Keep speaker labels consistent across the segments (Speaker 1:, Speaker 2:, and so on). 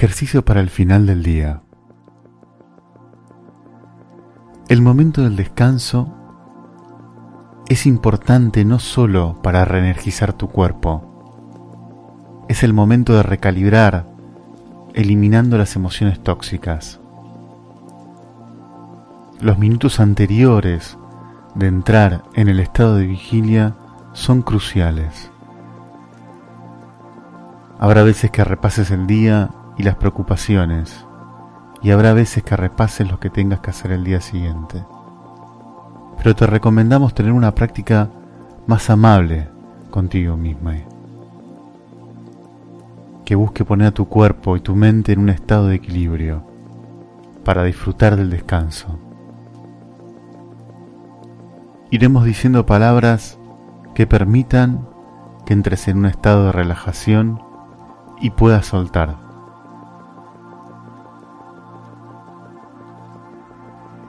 Speaker 1: Ejercicio para el final del día. El momento del descanso es importante no solo para reenergizar tu cuerpo, es el momento de recalibrar, eliminando las emociones tóxicas. Los minutos anteriores de entrar en el estado de vigilia son cruciales. Habrá veces que repases el día y las preocupaciones, y habrá veces que repases lo que tengas que hacer el día siguiente. Pero te recomendamos tener una práctica más amable contigo misma, que busque poner a tu cuerpo y tu mente en un estado de equilibrio para disfrutar del descanso. Iremos diciendo palabras que permitan que entres en un estado de relajación y puedas soltar.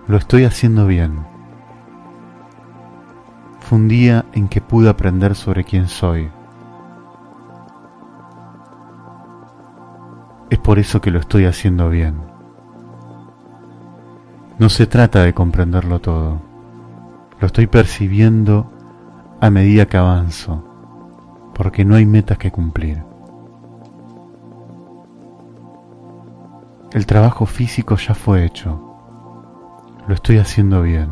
Speaker 1: Lo estoy haciendo bien. Fue un día en que pude aprender sobre quién soy. Es por eso que lo estoy haciendo bien. No se trata de comprenderlo todo. Lo estoy percibiendo a medida que avanzo, porque no hay metas que cumplir. El trabajo físico ya fue hecho lo estoy haciendo bien.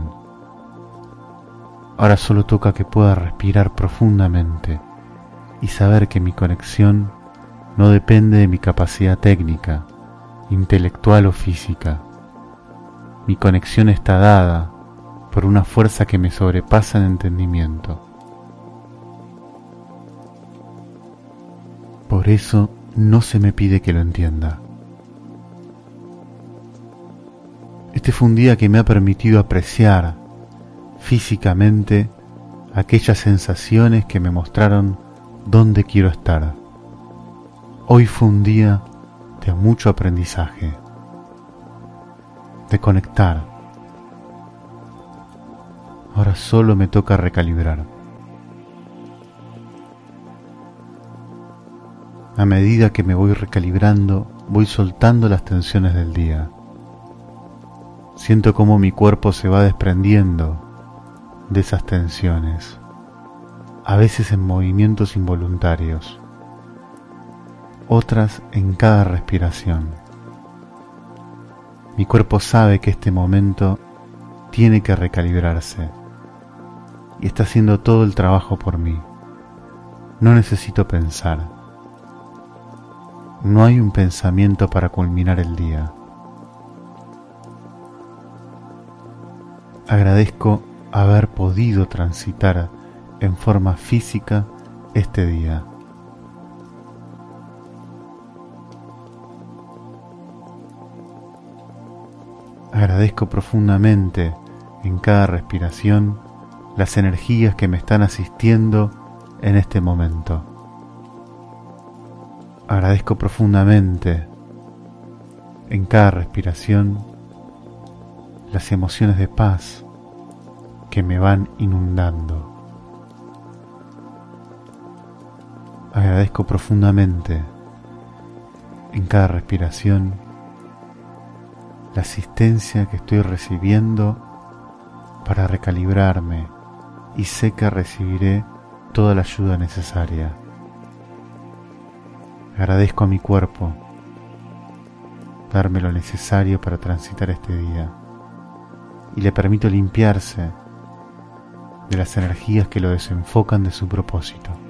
Speaker 1: Ahora solo toca que pueda respirar profundamente y saber que mi conexión no depende de mi capacidad técnica, intelectual o física. Mi conexión está dada por una fuerza que me sobrepasa en entendimiento. Por eso no se me pide que lo entienda. Este fue un día que me ha permitido apreciar físicamente aquellas sensaciones que me mostraron dónde quiero estar. Hoy fue un día de mucho aprendizaje, de conectar. Ahora solo me toca recalibrar. A medida que me voy recalibrando, voy soltando las tensiones del día Siento cómo mi cuerpo se va desprendiendo de esas tensiones, a veces en movimientos involuntarios, otras en cada respiración. Mi cuerpo sabe que este momento tiene que recalibrarse y está haciendo todo el trabajo por mí. No necesito pensar. No hay un pensamiento para culminar el día. Agradezco haber podido transitar en forma física este día. Agradezco profundamente en cada respiración las energías que me están asistiendo en este momento. Agradezco profundamente en cada respiración las emociones de paz que me van inundando. Agradezco profundamente en cada respiración la asistencia que estoy recibiendo para recalibrarme y sé que recibiré toda la ayuda necesaria. Agradezco a mi cuerpo darme lo necesario para transitar este día y le permito limpiarse de las energías que lo desenfocan de su propósito.